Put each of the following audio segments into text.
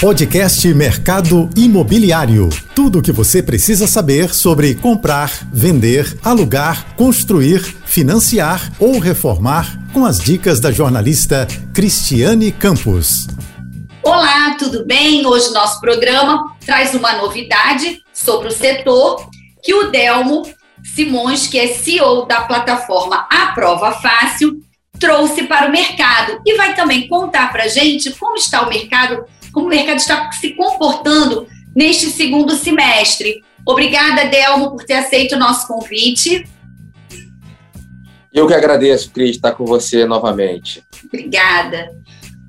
Podcast Mercado Imobiliário. Tudo o que você precisa saber sobre comprar, vender, alugar, construir, financiar ou reformar com as dicas da jornalista Cristiane Campos. Olá, tudo bem? Hoje nosso programa traz uma novidade sobre o setor que o Delmo Simões, que é CEO da plataforma A Prova Fácil, trouxe para o mercado e vai também contar para gente como está o mercado como o mercado está se comportando neste segundo semestre. Obrigada, Delmo, por ter aceito o nosso convite. Eu que agradeço, Cris, estar com você novamente. Obrigada.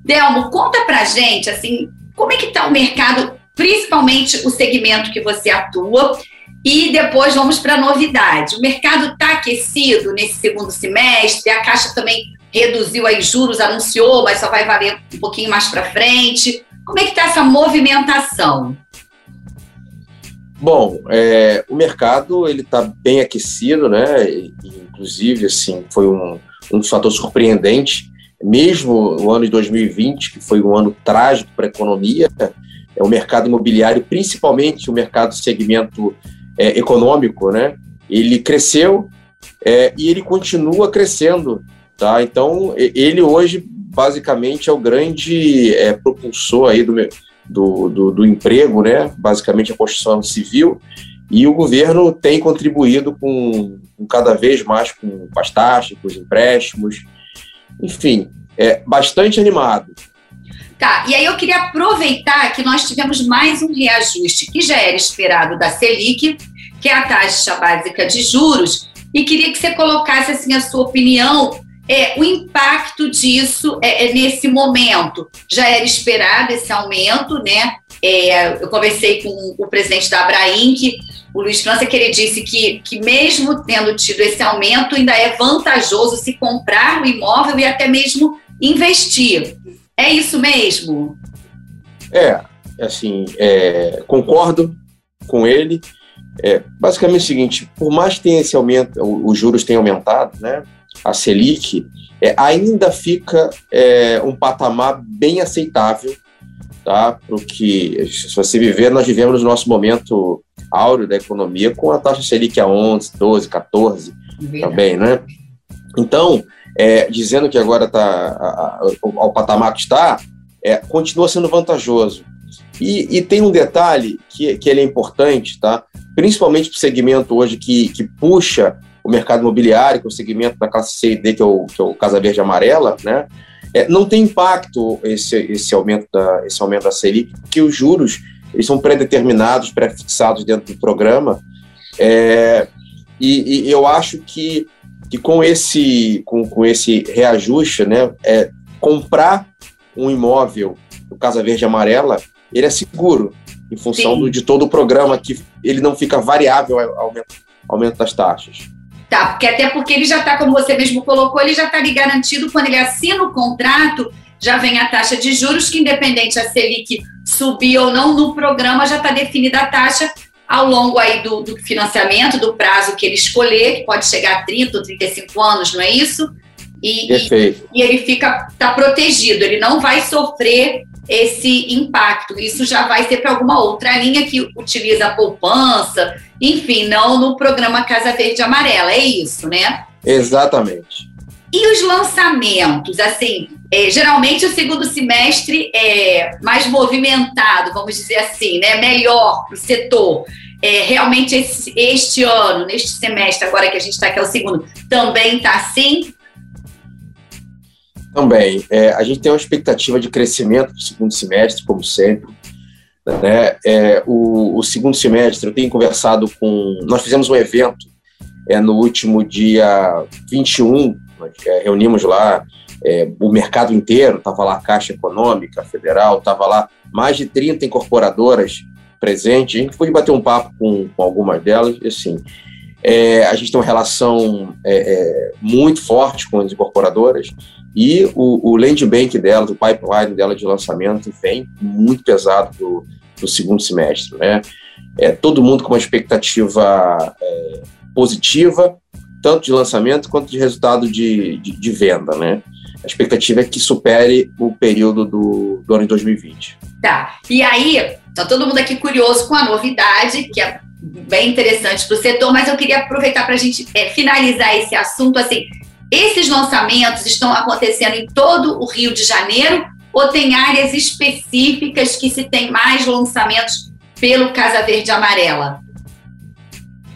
Delmo, conta pra gente, assim, como é que está o mercado, principalmente o segmento que você atua, e depois vamos para a novidade. O mercado está aquecido nesse segundo semestre, a Caixa também reduziu aí juros, anunciou, mas só vai valer um pouquinho mais para frente. Como é que está essa movimentação? Bom, é, o mercado ele está bem aquecido, né? Inclusive, assim, foi um, um fator surpreendente. Mesmo o ano de 2020, que foi um ano trágico para a economia, é, o mercado imobiliário, principalmente o mercado segmento é, econômico, né? Ele cresceu é, e ele continua crescendo, tá? Então, ele hoje basicamente é o grande é, propulsor aí do, do, do, do, emprego, né? basicamente a construção civil, e o governo tem contribuído com, com cada vez mais com, com as taxas, com os empréstimos, enfim, é bastante animado. Tá, e aí eu queria aproveitar que nós tivemos mais um reajuste que já era esperado da Selic, que é a taxa básica de juros, e queria que você colocasse assim a sua opinião é, o impacto disso é, é, nesse momento. Já era esperado esse aumento, né? É, eu conversei com o presidente da Abraim, que o Luiz França, que ele disse que, que mesmo tendo tido esse aumento, ainda é vantajoso se comprar o imóvel e até mesmo investir. É isso mesmo? É, assim, é, concordo com ele. É, basicamente é o seguinte, por mais que tenha esse aumento, os juros tenham aumentado, né? A Selic, é, ainda fica é, um patamar bem aceitável tá? para o que, se você viver, nós vivemos no nosso momento áureo da economia com a taxa Selic a 11, 12, 14 também, né? Então, é, dizendo que agora está ao patamar que está, é, continua sendo vantajoso. E, e, tem um detalhe que, que ele é importante, tá? principalmente para o segmento hoje que, que puxa o mercado imobiliário, que é o segmento da classe C e D, que é o, que é o Casa Verde Amarela, né? É, não tem impacto esse, esse, aumento da, esse aumento da Selic, que os juros eles são pré-determinados, pré-fixados dentro do programa. É, e, e, eu acho que, que com, esse, com, com esse reajuste, né, é, comprar um imóvel do Casa Verde Amarela, ele é seguro, em função do, de todo o programa, que ele não fica variável ao aumento, aumento das taxas. Tá, porque até porque ele já está, como você mesmo colocou, ele já está ali garantido quando ele assina o contrato, já vem a taxa de juros, que independente a Selic subir ou não, no programa já está definida a taxa ao longo aí do, do, financiamento, do prazo que ele escolher, que pode chegar a 30 ou 35 anos, não é isso? E, e, e ele fica tá protegido, ele não vai sofrer esse impacto. Isso já vai ser para alguma outra linha que utiliza a poupança, enfim, não no programa Casa Verde Amarela, é isso, né? Exatamente. E os lançamentos, assim, é, geralmente o segundo semestre é mais movimentado, vamos dizer assim, né? Melhor para o setor. É, realmente esse, este ano, neste semestre, agora que a gente está aqui, é o segundo, também está assim? Também. É, a gente tem uma expectativa de crescimento no segundo semestre, como sempre. Né? É, o, o, segundo semestre, eu tenho conversado com. Nós fizemos um evento é, no último dia 21, nós, é, reunimos lá é, o mercado inteiro, estava lá a Caixa Econômica Federal, estava lá mais de 30 incorporadoras presentes. A gente foi bater um papo com, com algumas delas, e assim. É, a gente tem uma relação é, é, muito forte com as incorporadoras e o, o land bank dela, o pipeline dela de lançamento vem muito pesado do, do segundo semestre. Né? É, todo mundo com uma expectativa é, positiva, tanto de lançamento quanto de resultado de, de, de, venda. Né? a expectativa é que supere o período do, do ano de 2020. Tá. E aí, tá todo mundo aqui curioso com a novidade, que é bem interessante para o setor, mas eu queria aproveitar para a gente é, finalizar esse assunto assim. Esses lançamentos estão acontecendo em todo o Rio de Janeiro ou tem áreas específicas que se tem mais lançamentos pelo Casa Verde Amarela?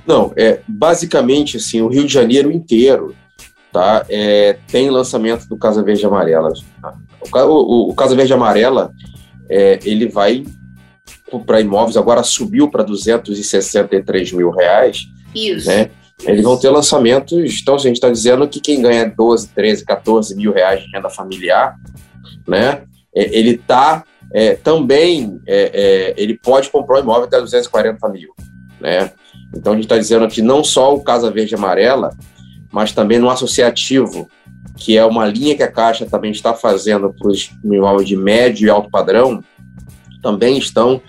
Não, é basicamente assim, o Rio de Janeiro inteiro tá, é, tem lançamento do Casa Verde Amarela. O, o, o Casa Verde Amarela é, ele vai para imóveis, agora subiu para 263 mil reais. Isso. Né? Eles vão ter lançamentos, então a gente está dizendo que quem ganha 12, 13, 14 mil reais de renda familiar, né? É, ele está é, também, é, é, ele pode comprar um imóvel até 240 mil, né? Então a gente está dizendo aqui não só o Casa Verde Amarela, mas também no associativo, que é uma linha que a Caixa também está fazendo para os imóveis de médio e alto padrão, também estão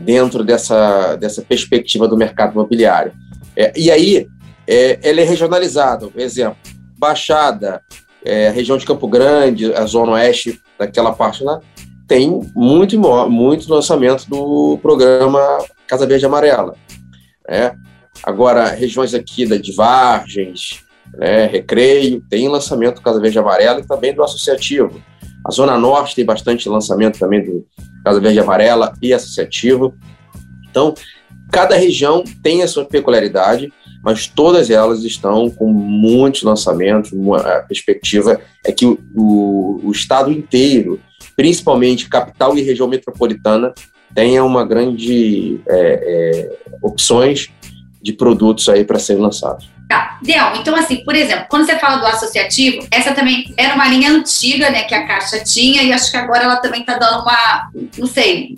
dentro dessa, dessa perspectiva do mercado imobiliário. É, e aí, é, ele é regionalizado. Exemplo, Baixada, é, região de Campo Grande, a zona oeste daquela parte lá, tem muito, muito lançamento do programa Casa Verde Amarela. Né? Agora, regiões aqui da de Vargens, né, Recreio, tem lançamento do Casa Verde Amarela e também do Associativo. A Zona Norte tem bastante lançamento também do Casa Verde Amarela e Associativo. Então, cada região tem a sua peculiaridade, mas todas elas estão com muitos lançamentos. A perspectiva é que o, o, o estado inteiro, principalmente capital e região metropolitana, tenha uma grande é, é, opções de produtos aí para serem lançados. Tá, Del, então assim, por exemplo, quando você fala do associativo, essa também era uma linha antiga, né, que a Caixa tinha, e acho que agora ela também está dando uma, não sei,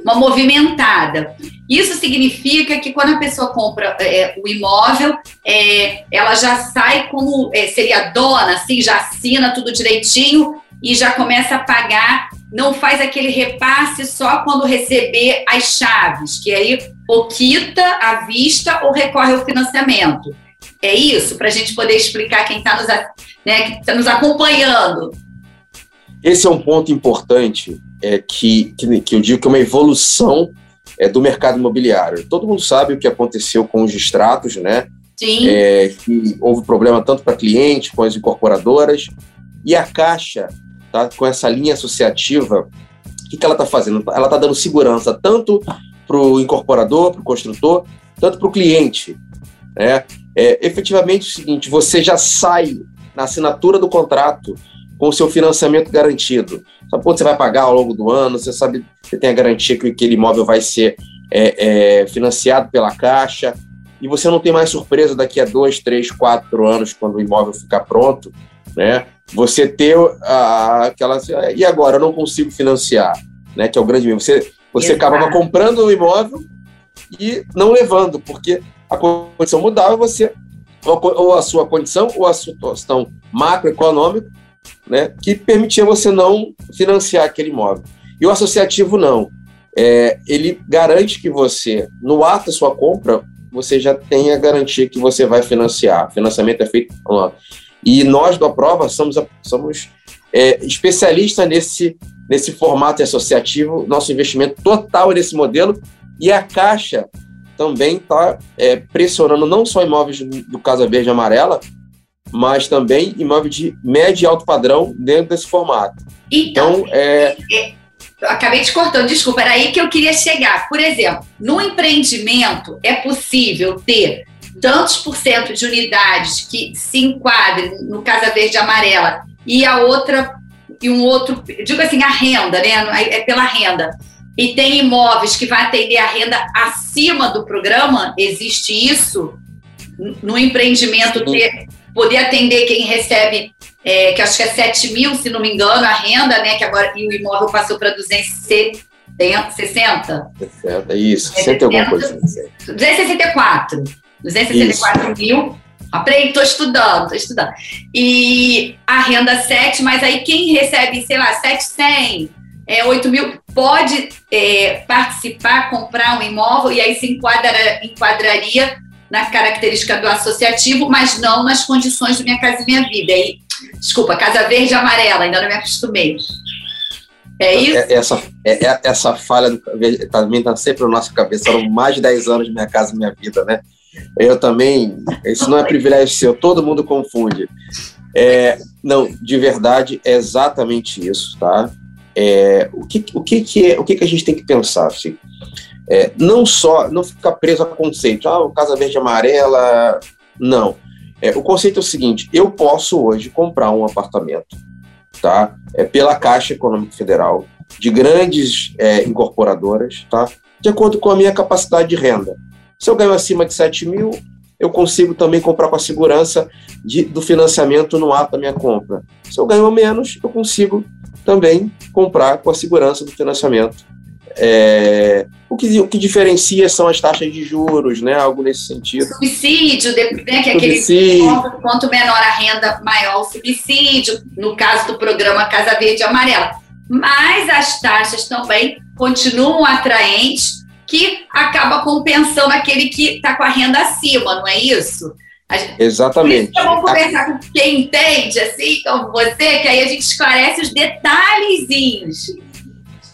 uma movimentada. Isso significa que quando a pessoa compra é, o imóvel, é, ela já sai como, é, seria dona, assim, já assina tudo direitinho e já começa a pagar, não faz aquele repasse só quando receber as chaves, que aí ou quita à vista ou recorre ao financiamento. É isso? Para a gente poder explicar quem está nos, né, tá nos acompanhando. Esse é um ponto importante é, que, que, que eu digo que é uma evolução é, do mercado imobiliário. Todo mundo sabe o que aconteceu com os distratos, né? Sim. É, que houve problema tanto para cliente, com as incorporadoras. E a Caixa, tá, com essa linha associativa, o que, que ela está fazendo? Ela está dando segurança tanto para o incorporador, para o construtor, tanto para o cliente. Né? É, efetivamente é o seguinte: você já sai na assinatura do contrato com o seu financiamento garantido. Sabe quanto você vai pagar ao longo do ano? Você sabe, você tem a garantia que aquele imóvel vai ser é, é, financiado pela Caixa. E você não tem mais surpresa daqui a dois, três, quatro anos, quando o imóvel ficar pronto, né? Você ter a, aquela. E agora? Eu não consigo financiar, né? Que é o grande Você, você acabava comprando o imóvel e não levando, porque a condição mudava, você ou a sua condição ou a situação macroeconômica, né, que permitia você não financiar aquele imóvel. E o associativo não. É, ele garante que você, no ato da sua compra, você já tenha a garantia que você vai financiar. O financiamento é feito. E nós, do Aprova, somos, somos é, especialistas nesse, nesse formato associativo. Nosso investimento total é nesse modelo. E a Caixa também está é, pressionando não só imóveis do Casa Verde Amarela, mas também imóveis de médio e alto padrão dentro desse formato. Então, então é... é acabei te cortando, desculpa, era aí que eu queria chegar. Por exemplo, no empreendimento é possível ter tantos por cento de unidades que se enquadrem no Casa Verde Amarela e a outra e um outro, digo assim, a renda, né? É pela renda e tem imóveis que vai atender a renda acima do programa, existe isso no empreendimento ter, poder atender quem recebe, é, que acho que é 7 mil, se não me engano, a renda, né? Que agora e o imóvel passou para 260. 60? 60, isso, 60 alguma coisa. 264. 264 isso. mil. Aprendi, estou estudando, estou estudando. E a renda 7, mas aí quem recebe, sei lá, 700, é, 8 mil, pode é, participar, comprar um imóvel e aí se enquadra, enquadraria na característica do associativo, mas não nas condições do Minha Casa Minha Vida. E Desculpa, Casa Verde e Amarela, ainda não me acostumei. É isso? É, essa, é, é, essa falha do, também está sempre na nossa cabeça. Foram mais de 10 anos de Minha Casa Minha Vida, né? Eu também. Isso não é privilégio seu, todo mundo confunde. É, não, de verdade, é exatamente isso, tá? É, o que, o que, que, é, o que, que a gente tem que pensar? Assim? É, não só, não ficar preso a conceito, ah, o Casa Verde e Amarela. Não. É, o conceito é o seguinte: eu posso hoje comprar um apartamento, tá? É, pela Caixa Econômica Federal, de grandes é, incorporadoras, tá? De acordo com a minha capacidade de renda. Se eu ganho acima de 7 mil, eu consigo também comprar com a segurança de, do financiamento no ato da minha compra. Se eu ganho menos, eu consigo também comprar com a segurança do financiamento. É, o, que, o que diferencia são as taxas de juros, né? Algo nesse sentido. Subsídio, né, que é aquele quanto, quanto menor a renda, maior o subsídio, no caso do programa Casa Verde e Amarela. Mas as taxas também continuam atraentes que acaba compensando aquele que está com a renda acima, não é isso? Gente, Exatamente. Por isso conversar com quem entende, assim, como você, que aí a gente esclarece os detalhezinhos.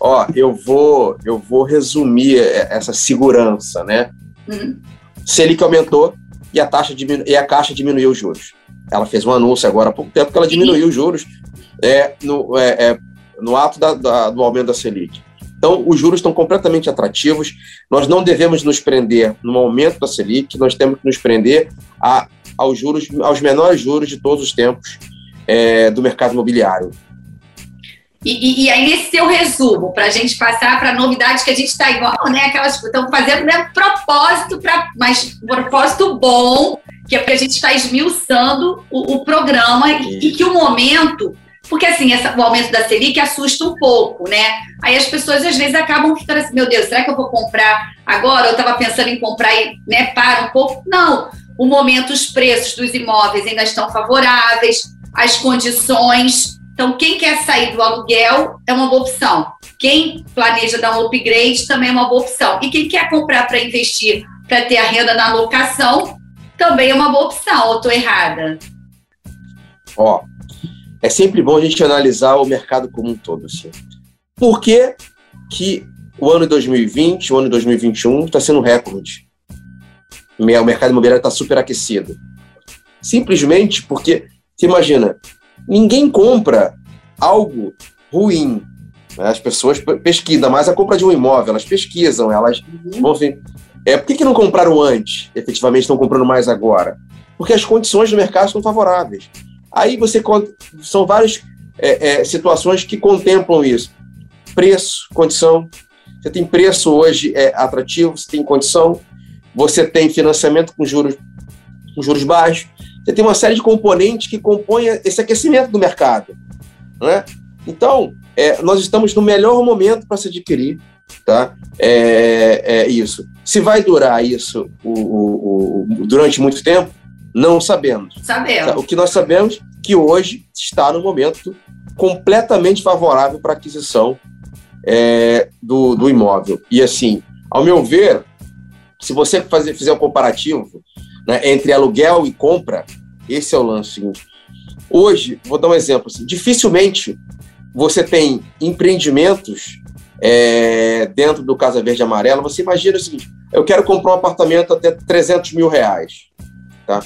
Ó, eu vou, eu vou resumir essa segurança, né? Uhum. Selic aumentou e a taxa diminu e a Caixa diminuiu os juros. Ela fez um anúncio agora há pouco tempo que ela diminuiu os juros é, no, é, é, no ato da, da, do aumento da Selic. Então, os juros estão completamente atrativos. Nós não devemos nos prender no aumento da Selic, nós temos que nos prender a, aos juros, aos menores juros de todos os tempos é, do mercado imobiliário. E, e, e, aí, nesse seu resumo, para a gente passar para novidades que a gente está igual, né? Aquelas estão fazendo né, propósito, pra, mas propósito bom, que é porque a gente está esmiuçando o, o programa e, e, que o momento porque, assim, essa, o aumento da Selic assusta um pouco, né? Aí as pessoas, às vezes, acabam ficando assim, meu Deus, será que eu vou comprar agora? Eu estava pensando em comprar e né, para um pouco. Não, o momento, os preços dos imóveis ainda estão favoráveis, as condições. Então, quem quer sair do aluguel é uma boa opção. Quem planeja dar um upgrade também é uma boa opção. E quem quer comprar para investir, para ter a renda na locação, também é uma boa opção. Ou estou errada? Ó, é sempre bom a gente analisar o mercado como um todo. Assim. Por que, que o ano de 2020, o ano de 2021 está sendo recorde? O mercado imobiliário está superaquecido. Simplesmente porque, você imagina, ninguém compra algo ruim. Né? As pessoas pesquisam, mas a compra de um imóvel, elas pesquisam, elas uhum. vão ver. É, por que, que não compraram antes? Efetivamente estão comprando mais agora? Porque as condições do mercado estão favoráveis. Aí você são várias é, é, situações que contemplam isso. Preço, condição. Você tem preço hoje é, atrativo, você tem condição, você tem financiamento com juros, com juros baixos, você tem uma série de componentes que compõem esse aquecimento do mercado. Né? Então, é, nós estamos no melhor momento para se adquirir tá? É, é, isso. Se vai durar isso o, o, o, durante muito tempo, não sabemos. Sabemos. O que nós sabemos é que hoje está no momento completamente favorável para a aquisição é, do, do imóvel. E assim, ao meu ver, se você fazer, fizer um comparativo né, entre aluguel e compra, esse é o lance. Hoje, vou dar um exemplo, assim, dificilmente você tem empreendimentos é, dentro do Casa Verde e Amarela, você imagina o seguinte, eu quero comprar um apartamento até 300 mil reais, tá?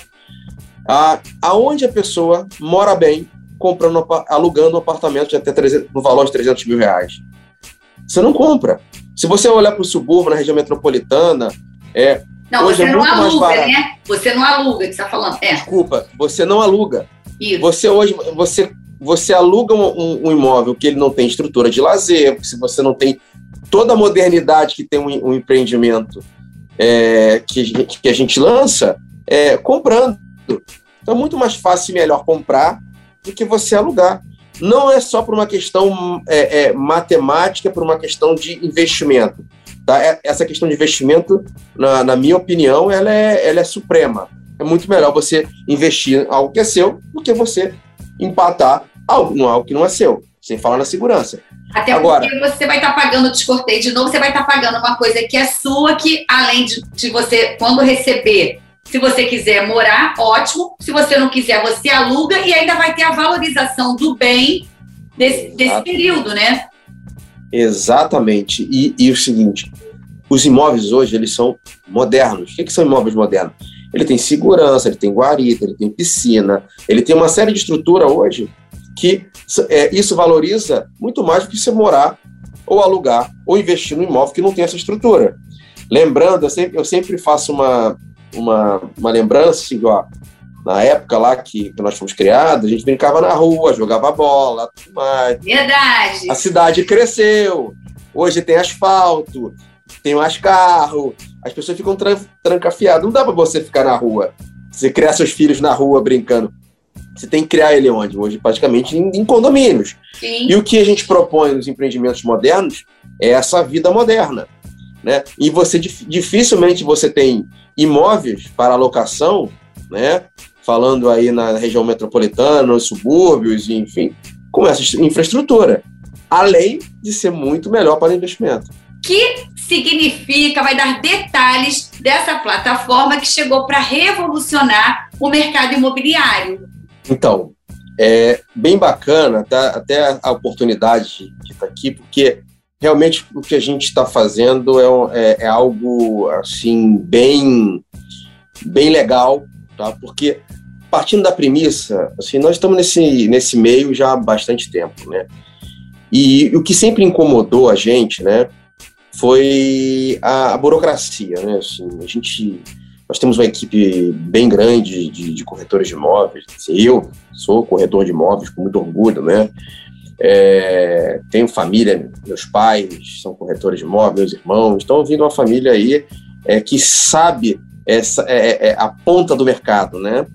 Ah, aonde a pessoa mora bem, comprando, alugando um apartamento de até 300, no valor de 300 mil reais? Você não compra. Se você olhar para o subúrbio, na região metropolitana, é. Não, hoje você é não aluga, né? Você não aluga, que você está falando. É. Desculpa, você não aluga. Isso. Você hoje, você, você aluga um, um, imóvel que ele não tem estrutura de lazer, se você não tem toda a modernidade que tem um, um empreendimento é, que, que a gente lança, é, comprando. Então é muito mais fácil e melhor comprar do que você alugar. Não é só por uma questão é, é, matemática, por uma questão de investimento. Tá? É, essa questão de investimento, na, na minha opinião, ela é, ela é suprema. É muito melhor você investir em algo que é seu do que você empatar algo, em algo que não é seu, sem falar na segurança. Até Agora, porque você vai estar tá pagando descorteio de novo, você vai estar tá pagando uma coisa que é sua, que além de, de você, quando receber, Se você quiser morar, ótimo. Se você não quiser, você aluga e ainda vai ter a valorização do bem desse, desse período, né? Exatamente. E, e, o seguinte, os imóveis hoje, eles são modernos. O que, que são imóveis modernos? Ele tem segurança, ele tem guarita, ele tem piscina, ele tem uma série de estrutura hoje que é, isso valoriza muito mais do que você morar ou alugar ou investir no imóvel que não tem essa estrutura. Lembrando, eu sempre, eu sempre faço uma, uma, uma lembrança, assim, ó, na época lá que, que nós fomos criados, a gente brincava na rua, jogava bola, tudo mais. Verdade. A cidade cresceu, hoje tem asfalto, tem mais carro, as pessoas ficam tran trancafiadas. Não dá para você ficar na rua, você criar seus filhos na rua brincando. Você tem que criar ele onde? Hoje, praticamente em, em condomínios. Sim. E o que a gente propõe nos empreendimentos modernos é essa vida moderna. Né? E você dificilmente você tem imóveis para alocação, né? falando aí na região metropolitana, nos subúrbios, enfim, com essa infraestrutura. Além de ser muito melhor para investimento. Que significa, vai dar detalhes dessa plataforma que chegou para revolucionar o mercado imobiliário. Então, é bem bacana, tá? até a oportunidade de estar aqui, porque realmente o que a gente está fazendo é, é, é, algo assim bem bem legal, tá? Porque partindo da premissa, assim, nós estamos nesse nesse meio já há bastante tempo, né? E o que sempre incomodou a gente, né, foi a, a burocracia, né? Assim, a gente nós temos uma equipe bem grande de, de corretores de imóveis. Eu sou corretor de imóveis com muito orgulho, né? É, tenho família, meus pais são corretores de imóveis, meus irmãos. Estão vindo uma família aí é, que sabe essa é, é, é, a ponta do mercado, né?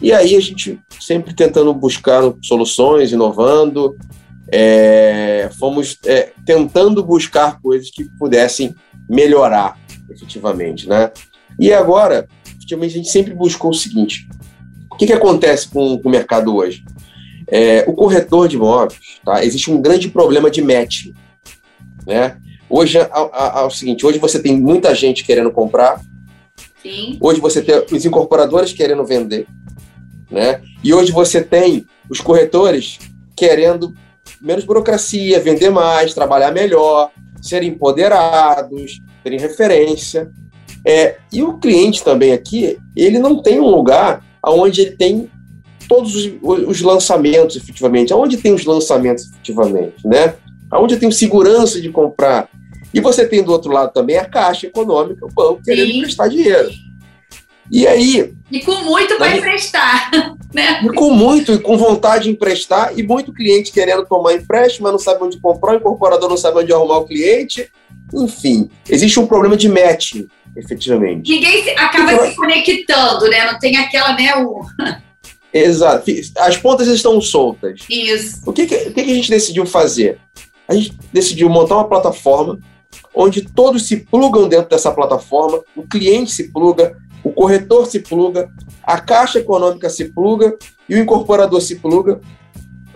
E aí a gente sempre tentando buscar soluções, inovando, é, fomos tentando buscar coisas que pudessem melhorar efetivamente, né? E agora, a gente sempre buscou o seguinte: o que, que acontece com, com o mercado hoje? É, o corretor de imóveis, tá? Existe um grande problema de match, né? Hoje é, o seguinte: hoje você tem muita gente querendo comprar. Sim. Hoje você tem os incorporadores querendo vender, né? E hoje você tem os corretores querendo menos burocracia, vender mais, trabalhar melhor, serem empoderados, terem referência. É, e o cliente também aqui, ele não tem um lugar onde ele tem todos os, os lançamentos, efetivamente. Aonde tem os lançamentos, efetivamente, né? Aonde eu tenho segurança de comprar. E você tem do outro lado também a caixa econômica, o banco querendo Sim. emprestar dinheiro. E aí. E com muito para emprestar. Né? E com muito, e com vontade de emprestar, e muito cliente querendo tomar empréstimo, mas não sabe onde comprar, o incorporador não sabe onde arrumar o cliente. Enfim, existe um problema de matching efetivamente. Ninguém se, acaba então, se conectando, né? Não tem aquela, né? O... Exato. As pontas estão soltas. Isso. O que, que, o que, a gente decidiu fazer? A gente decidiu montar uma plataforma onde todos se plugam dentro dessa plataforma, o cliente se pluga, o corretor se pluga, a caixa econômica se pluga e o incorporador se pluga,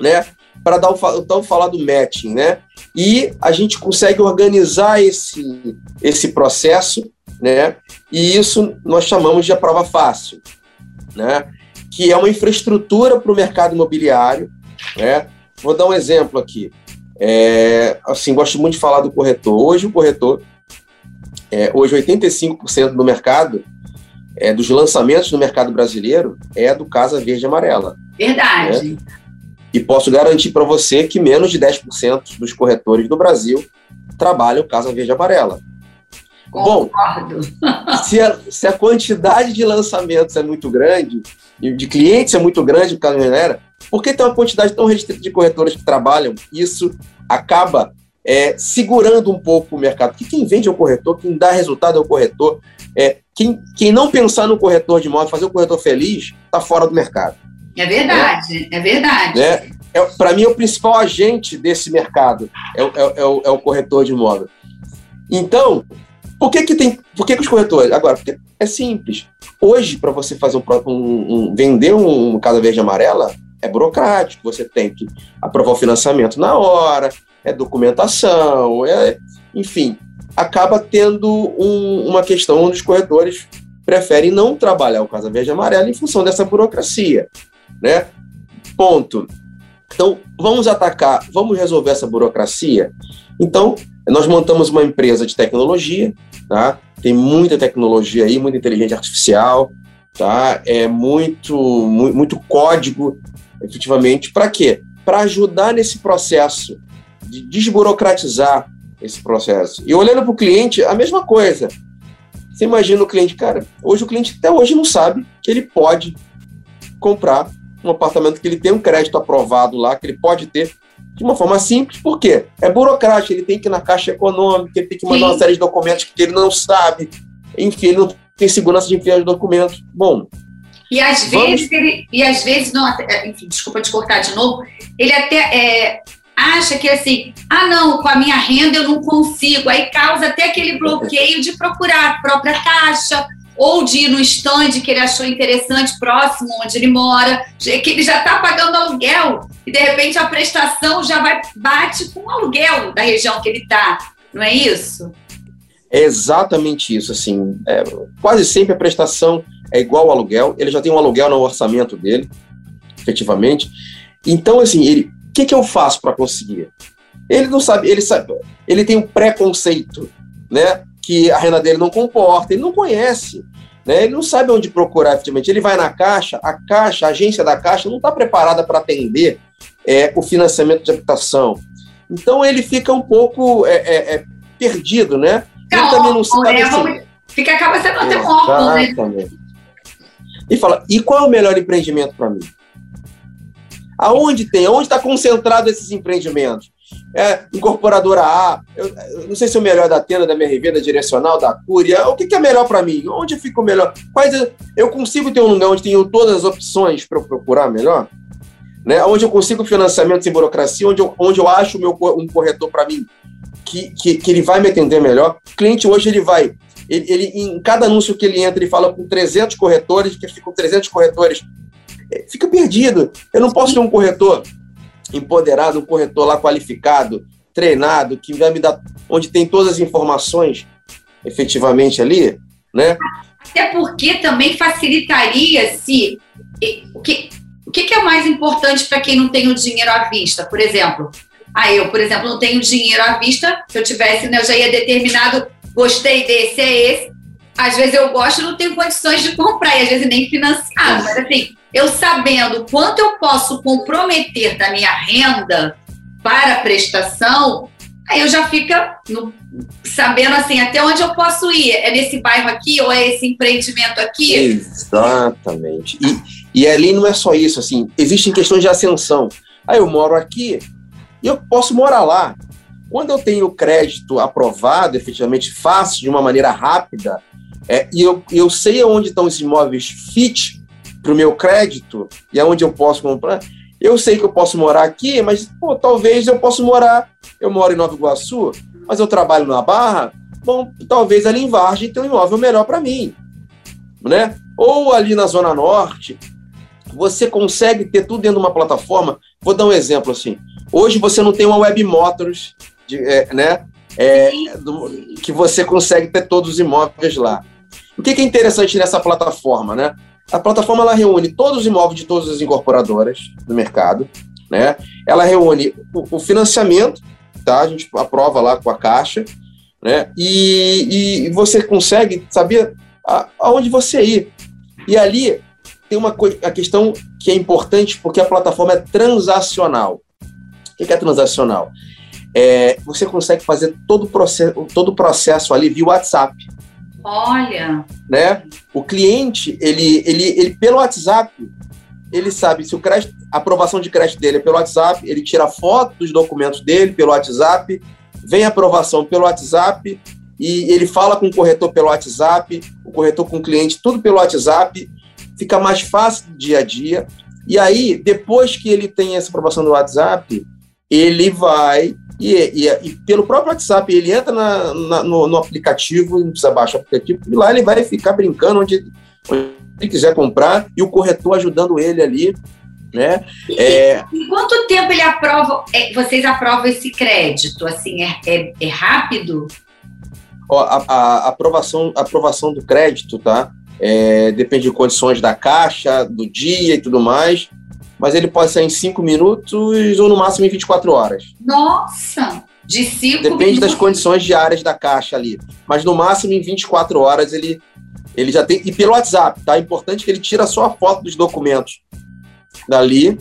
né? Para dar o então falar do matching, né? E a gente consegue organizar esse, esse processo né? E isso nós chamamos de a prova fácil, né? Que é uma infraestrutura para o mercado imobiliário, né? Vou dar um exemplo aqui. É, assim, gosto muito de falar do corretor. Hoje o corretor, é, hoje 85% do mercado, é, dos lançamentos no mercado brasileiro é do Casa Verde e Amarela. Verdade. Né? E posso garantir para você que menos de 10% dos corretores do Brasil trabalham Casa Verde e Amarela. Bom, se a, se a quantidade de lançamentos é muito grande, de clientes é muito grande por causa da por que tem uma quantidade tão restrita de corretoras que trabalham? Isso acaba é, segurando um pouco o mercado. Porque quem vende é o corretor, quem dá resultado é o corretor. É, quem, quem não pensar no corretor de modo, fazer o corretor feliz, está fora do mercado. É verdade, é, é verdade. Né? É, Para mim, é o principal agente desse mercado é, é, é, o, é o corretor de imóvel. Então, por que, que tem. Por que, que os corretores. Agora, porque é simples. Hoje, para você fazer um, um, um, vender um Casa Verde Amarela, é burocrático. Você tem que aprovar o financiamento na hora, é documentação, é, enfim, acaba tendo um, uma questão onde os corretores preferem não trabalhar o Casa Verde Amarela em função dessa burocracia, né? Ponto. Então, vamos atacar, vamos resolver essa burocracia. Então, nós montamos uma empresa de tecnologia, tá? Tem muita tecnologia aí, muita inteligência artificial, tá? É muito, muito, muito código, efetivamente. Para quê? Para ajudar nesse processo de desburocratizar esse processo. E olhando para o cliente, a mesma coisa. Você imagina o cliente, cara, hoje o cliente até hoje não sabe que ele pode comprar um apartamento que ele tem um crédito aprovado lá, que ele pode ter de uma forma simples, por quê? É burocrático, ele tem que ir na Caixa Econômica, ele tem que mandar Sim. uma série de documentos que ele não sabe, enfim, ele não tem segurança de enviar os documentos. Bom. E às vamos... vezes ele, e às vezes não, enfim, desculpa te cortar de novo, ele até é, acha que assim, ah, não, com a minha renda eu não consigo. Aí causa até aquele bloqueio de procurar a própria caixa ou de ir no stand que ele achou interessante, próximo onde ele mora, que ele já está pagando aluguel e de repente a prestação já vai bate com o aluguel da região que ele está. Não é isso? É exatamente isso. Assim, é, quase sempre a prestação é igual ao aluguel. Ele já tem um aluguel no orçamento dele, efetivamente. Então, assim, ele que, que eu faço para conseguir? Ele não sabe, ele sabe, ele tem um preconceito, né? Que a renda dele não comporta, ele não conhece, né? Ele não sabe onde procurar efetivamente. Ele vai na caixa, a caixa, a agência da caixa não está preparada para atender é, o financiamento de habitação. Então ele fica um pouco é, é, é perdido, né? Fica ele também não sabe. Né? Assim, fica acaba sendo até um né? E fala, e qual é o melhor empreendimento para mim? Aonde tem? Aonde está concentrado esses empreendimentos? É, incorporadora A, eu, eu, não sei se é o melhor da tenda, da MRV, da direcional, da Cúria, o que, que é melhor para mim? Onde fica o melhor? Quais, eu consigo ter um lugar onde tenho todas as opções para procurar melhor? Né? Onde eu consigo financiamento sem burocracia, onde eu, onde eu acho meu, um corretor para mim que, que, que, ele vai me atender melhor. O cliente hoje ele vai, ele, ele, em cada anúncio que ele entra, ele fala com 300 corretores, que ficam 300 corretores fica perdido. Eu não posso ter um corretor empoderado, um corretor lá qualificado, treinado, que vai me dar, onde tem todas as informações efetivamente ali, né? Até porque também facilitaria se o que o que, é mais importante para quem não tem o dinheiro à vista, por exemplo? Ah, eu, por exemplo, não tenho dinheiro à vista. Se eu tivesse, né, eu já ia determinado, gostei desse, é esse. Às vezes eu gosto e não tenho condições de comprar, e às vezes nem financiar. Mas assim, eu sabendo quanto eu posso comprometer da minha renda para a prestação, aí eu já fica no, sabendo assim até onde eu posso ir. É nesse bairro aqui ou é esse empreendimento aqui? Exatamente. E, e ali não é só isso, assim, existem questões de ascensão. Aí eu moro aqui e eu posso morar lá. Quando eu tenho crédito aprovado, efetivamente fácil, de uma maneira rápida, é, e eu, eu sei onde estão os imóveis fit para o meu crédito e aonde eu posso comprar, eu sei que eu posso morar aqui, mas pô, talvez eu possa morar. Eu moro em Nova Iguaçu, mas eu trabalho na Barra. Bom, talvez ali em Vargem tenha um imóvel melhor para mim, né? Ou ali na Zona Norte, você consegue ter tudo dentro de uma plataforma. Vou dar um exemplo assim. Hoje você não tem uma Web Motors, de, é, né? É, do, que você consegue ter todos os imóveis lá. O que, que é interessante nessa plataforma, né? A plataforma ela reúne todos os imóveis de todas as incorporadoras do mercado, né? Ela reúne o, o financiamento, tá? A gente aprova lá com a Caixa, né? E, e você consegue saber aonde você ir. E ali tem uma a questão que é importante porque a plataforma é transacional. O que é transacional? É, você consegue fazer todo o processo, todo o processo ali via WhatsApp. Olha. Né? O cliente, ele, ele, ele pelo WhatsApp, ele sabe se o crédito, a aprovação de crédito dele é pelo WhatsApp, ele tira foto dos documentos dele pelo WhatsApp, vem a aprovação pelo WhatsApp e ele fala com o corretor pelo WhatsApp, o corretor com o cliente, tudo pelo WhatsApp, fica mais fácil dia a dia. E aí, depois que ele tem essa aprovação do WhatsApp, ele vai e, e, e, pelo próprio WhatsApp, ele entra na, na, no, no, aplicativo, não precisa baixar o aplicativo, e lá ele vai ficar brincando onde, onde ele quiser comprar e o corretor ajudando ele ali. Né? É... Em quanto tempo ele aprova, é, vocês aprovam esse crédito? Assim, é, é, é rápido? Ó, a, a, aprovação, a aprovação do crédito, tá? é, depende de condições da caixa, do dia e tudo mais, mas ele pode sair em 5 minutos ou no máximo em 24 horas. Nossa! De 5 Depende minutos. das condições diárias da caixa ali, mas no máximo em 24 horas ele, ele já tem. E pelo WhatsApp, tá? É importante que ele tira só a foto dos documentos dali.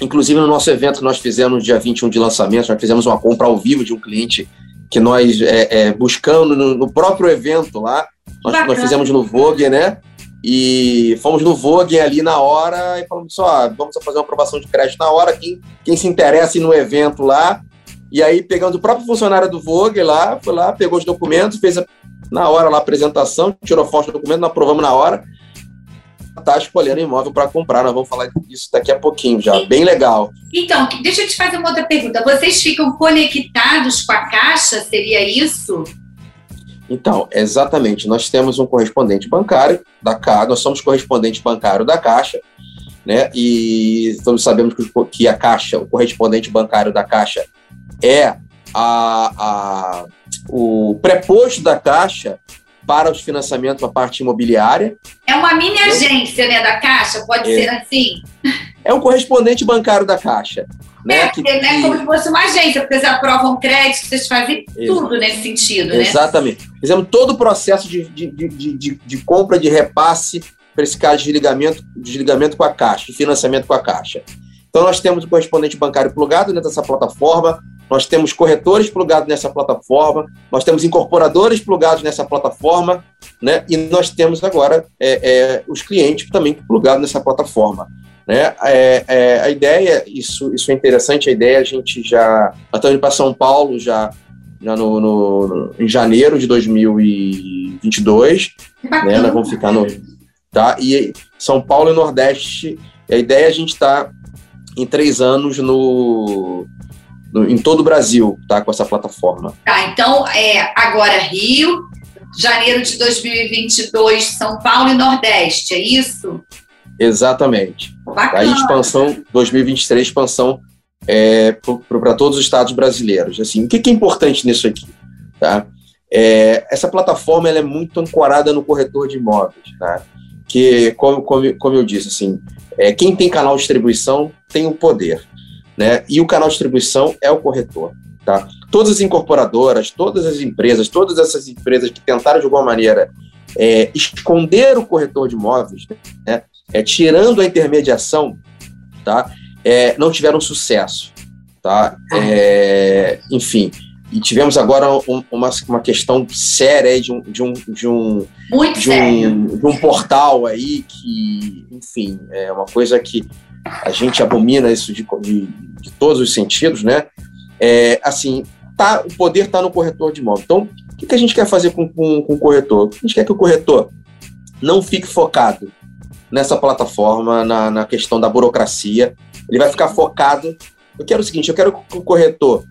Inclusive, no nosso evento que nós fizemos dia 21 de lançamento, nós fizemos uma compra ao vivo de um cliente que nós é, é, buscando no, no, próprio evento lá. Nós, nós, fizemos no Vogue, né? E fomos no Vogue ali na hora e falamos só, vamos fazer uma aprovação de crédito na hora. Quem, quem se interessa no evento lá. E aí, pegando o próprio funcionário do Vogue lá, foi lá, pegou os documentos, fez a, na hora lá a apresentação, tirou foto do documento, nós aprovamos na hora está escolhendo imóvel para comprar. Nós vamos falar disso daqui a pouquinho já. Bem legal. Então, deixa eu te fazer uma outra pergunta. Vocês ficam conectados com a Caixa? Seria isso? Então, exatamente. Nós temos um correspondente bancário da Caixa, nós somos correspondente bancário da Caixa, né? E todos sabemos que a Caixa, o correspondente bancário da Caixa, é a, a, o preposto da Caixa para os financiamentos da parte imobiliária. É uma mini agência né, da Caixa, pode é. ser assim? É um correspondente bancário da Caixa. Né, é, que, né, como se fosse uma agência, porque vocês aprovam crédito, vocês fazem tudo nesse sentido, né? Exatamente. Fizemos todo o processo de, de, de, de, de compra, de repasse para esse caso de desligamento, desligamento com a Caixa, de financiamento com a Caixa. Então, nós temos o correspondente bancário plugado dentro dessa plataforma, nós temos corretores plugados nessa plataforma, nós temos incorporadores plugados nessa plataforma, né? e nós temos agora é, é, os clientes também plugados nessa plataforma. Né? É, é, a ideia, isso, isso é interessante, a ideia a gente já. Nós estamos indo para São Paulo já, já no, no, em janeiro de 2022. Né? Nós vamos ficar no. Tá? E São Paulo e Nordeste, a ideia é a gente estar tá em três anos no, no, em todo o Brasil, tá? Com essa plataforma. Tá, então é agora Rio, janeiro de 2022, São Paulo e Nordeste, é isso? Exatamente. Bacana. Expansão 2023, expansão é, para todos os estados brasileiros. Assim, o que, que é importante nisso aqui? Tá? É, essa plataforma ela é muito ancorada no corretor de imóveis, tá? que, como, como, como eu disse, assim, é, quem tem canal de distribuição tem o poder né? E o canal de distribuição é o corretor, tá? Todas as incorporadoras, todas as empresas, todas essas empresas que tentaram de alguma maneira é, esconder o corretor de imóveis, né? É, tirando a intermediação, tá? É, não tiveram sucesso, tá? É, enfim, e tivemos agora um, uma, uma questão séria de um, de um, de um, Muito de um, de um portal aí que, enfim, é uma coisa que a gente abomina isso de, de, de todos os sentidos, né? É, assim, tá, o poder está no corretor de imóvel. Então, o que, que a gente quer fazer com, com, com o corretor? A gente quer que o corretor não fique focado nessa plataforma, na, na questão da burocracia. Ele vai ficar focado. Eu quero o seguinte: eu quero que o corretor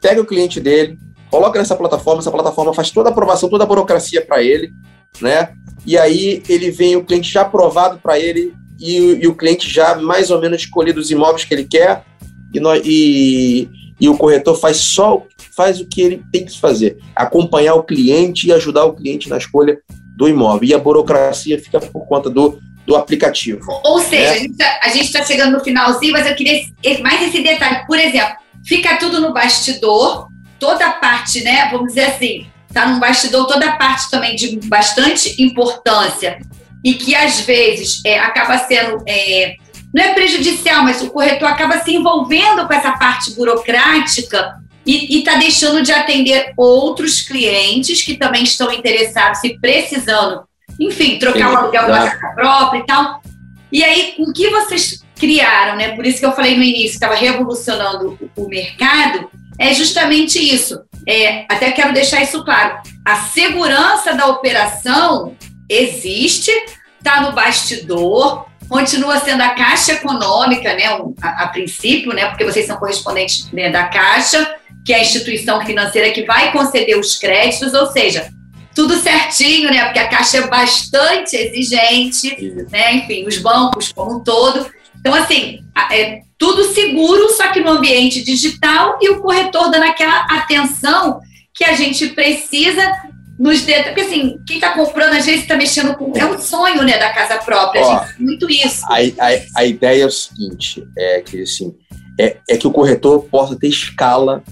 pegue o cliente dele, coloque nessa plataforma, essa plataforma faz toda a aprovação, toda a burocracia para ele, né? E aí ele vem o cliente já aprovado para ele, e, e, o cliente já mais ou menos escolhido os imóveis que ele quer e, nós, e, e o corretor faz só faz o que ele tem que fazer, acompanhar o cliente e ajudar o cliente na escolha do imóvel. E a burocracia fica por conta do, do aplicativo. Ou seja, né? a gente está tá chegando no finalzinho, mas eu queria mais esse detalhe. Por exemplo, fica tudo no bastidor, toda a parte, né? Vamos dizer assim, está no bastidor toda a parte também de bastante importância e que às vezes é, acaba sendo é, não é prejudicial, mas o corretor acaba se envolvendo com essa parte burocrática e está deixando de atender outros clientes que também estão interessados e precisando, enfim, trocar o aluguel da casa própria e tal. E aí, o que vocês criaram, né? Por isso que eu falei no início, estava revolucionando o mercado, é justamente isso. É, até quero deixar isso claro. A segurança da operação existe, está no bastidor, continua sendo a Caixa Econômica, né, a, a princípio, né, porque vocês são correspondentes né, da Caixa, que é a instituição financeira que vai conceder os créditos, ou seja, tudo certinho, né, porque a Caixa é bastante exigente, né, enfim, os bancos como um todo. Então, assim, é tudo seguro, só que no ambiente digital e o corretor dando aquela atenção que a gente precisa nos dedos. Porque assim, quem está comprando, às vezes está mexendo com. É um sonho né, da casa própria, Ó, gente, muito isso. A, a, a ideia é o seguinte: é que assim, é, é que o corretor possa ter escala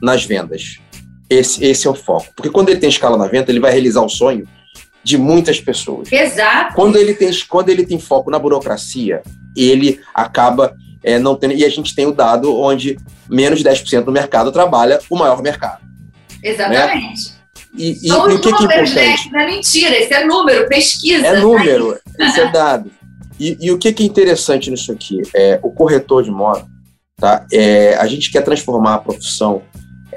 nas vendas. Esse, esse é o foco. Porque quando ele tem escala na venda, ele vai realizar o sonho de muitas pessoas. Exato. Quando ele tem, quando ele tem foco na burocracia, ele acaba é, não tendo. E a gente tem o dado onde menos de 10% do mercado trabalha o maior mercado. Exatamente. Né? E, e, e o que, que é importante? Né? Não é mentira, isso é número, pesquisa. É número, isso é dado. E, e, o que, que é interessante nisso aqui? É, o corretor de moto, tá? É, a gente quer transformar a profissão,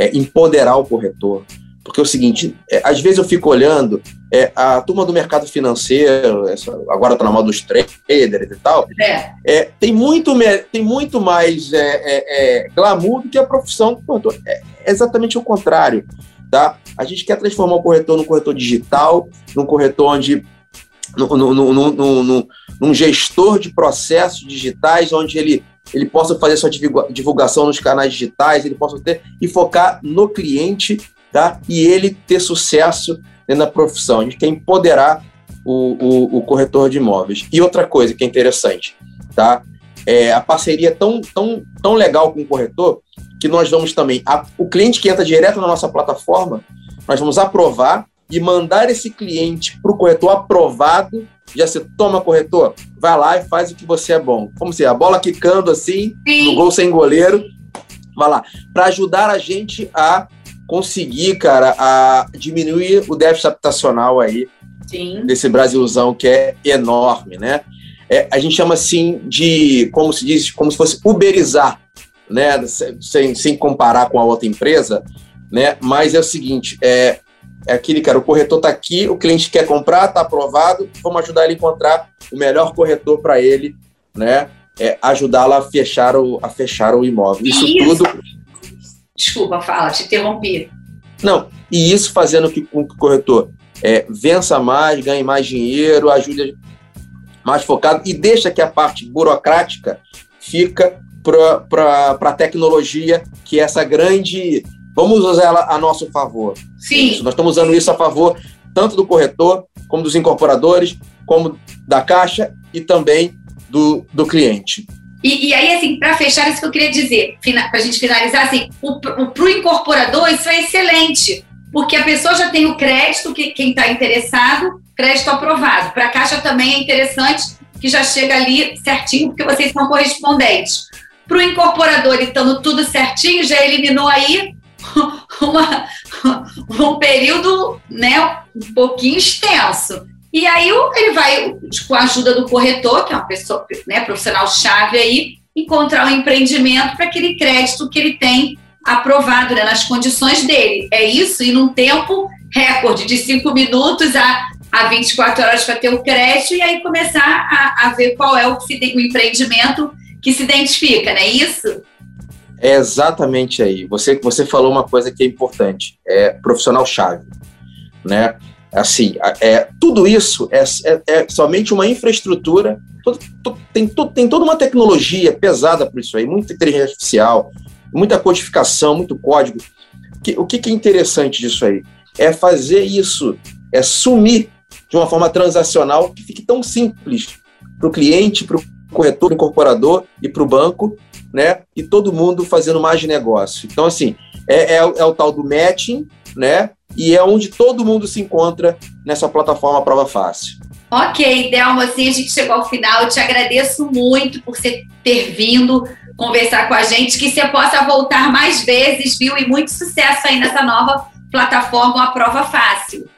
é, empoderar o corretor, porque é o seguinte, é, às vezes eu fico olhando é, a turma do mercado financeiro, essa, agora está na moda dos traders e tal, é. é. tem, muito, tem muito mais é, glamour do que a profissão do corretor. É exatamente o contrário. Tá? A gente quer transformar o corretor num corretor digital, num corretor onde num, gestor de processos digitais, onde ele, ele possa fazer sua divulgação nos canais digitais, ele possa ter e focar no cliente tá? e ele ter sucesso dentro da profissão. A gente quer empoderar o, o, o corretor de imóveis. E outra coisa que é interessante, tá? É, a parceria é tão, tão, tão legal com o corretor que nós vamos também. A, o cliente que entra direto na nossa plataforma, nós vamos aprovar e mandar esse cliente para o corretor aprovado. Já se toma corretor, vai lá e faz o que você é bom. Como se a bola quicando assim, Sim. no gol sem goleiro, vai lá. Para ajudar a gente a conseguir, cara, a diminuir o déficit habitacional aí Sim. desse Brasilzão que é enorme, né? É, a gente chama assim de, como se diz, como se fosse uberizar, né? Sem, sem comparar com a outra empresa, né? Mas é o seguinte, é, é aquele, cara, o corretor está aqui, o cliente quer comprar, está aprovado, vamos ajudar ele a encontrar o melhor corretor para ele, né? É, ajudá-lo a fechar o, a fechar o imóvel. Isso, Isso. tudo Desculpa, fala, te interrompi. Não, e isso fazendo com que o corretor é, vença mais, ganhe mais dinheiro, ajude mais focado e deixa que a parte burocrática fica para a tecnologia, que é essa grande. Vamos usar ela a nosso favor. Sim. Isso, nós estamos usando isso a favor tanto do corretor, como dos incorporadores, como da caixa e também do, do cliente. E, e, aí, assim, para fechar, isso que eu queria dizer, para a gente finalizar, assim, para o incorporador isso é excelente, porque a pessoa já tem o crédito, que quem está interessado, crédito aprovado. Para a Caixa também é interessante, que já chega ali certinho, porque vocês são correspondentes. Para o incorporador, estando tudo certinho, já eliminou aí uma, um período né, um pouquinho extenso. E aí ele vai, com a ajuda do corretor, que é uma pessoa, né, profissional chave aí, encontrar um empreendimento para aquele crédito que ele tem aprovado né, nas condições dele. É isso, e num tempo recorde de 5 minutos a, a 24 horas para ter o crédito e aí começar a, a ver qual é o, o empreendimento que se identifica, não é isso? É exatamente aí. Você, você falou uma coisa que é importante, é profissional chave, né? Assim, é, tudo isso é, é, é somente uma infraestrutura, tem, tem toda uma tecnologia pesada por isso aí, muita inteligência artificial, muita codificação, muito código. Que, o que, que é interessante disso aí? É fazer isso, é sumir de uma forma transacional que fique tão simples para o cliente, para o corretor, incorporador e para o banco, né? E todo mundo fazendo mais negócio. Então, assim, é, é, é o tal do matching, né? e é onde todo mundo se encontra nessa plataforma Prova Fácil. Ok, Delma, assim a gente chegou ao final. Eu te agradeço muito por você ter vindo conversar com a gente, que você possa voltar mais vezes, viu? E muito sucesso aí nessa nova plataforma, a Prova Fácil.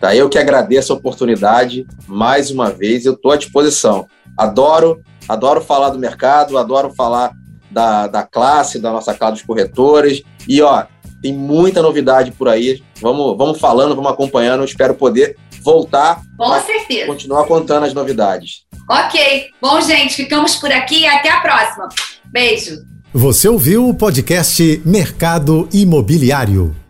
Tá, eu que agradeço a oportunidade mais uma vez, eu estou à disposição. Adoro, adoro falar do mercado, adoro falar da, da classe, da nossa classe dos corretores. E ó, tem muita novidade por aí. Vamos, vamos falando, vamos acompanhando. Eu espero poder voltar. Com certeza. Continuar contando as novidades. Ok. Bom, gente, ficamos por aqui e até a próxima. Beijo. Você ouviu o podcast Mercado Imobiliário.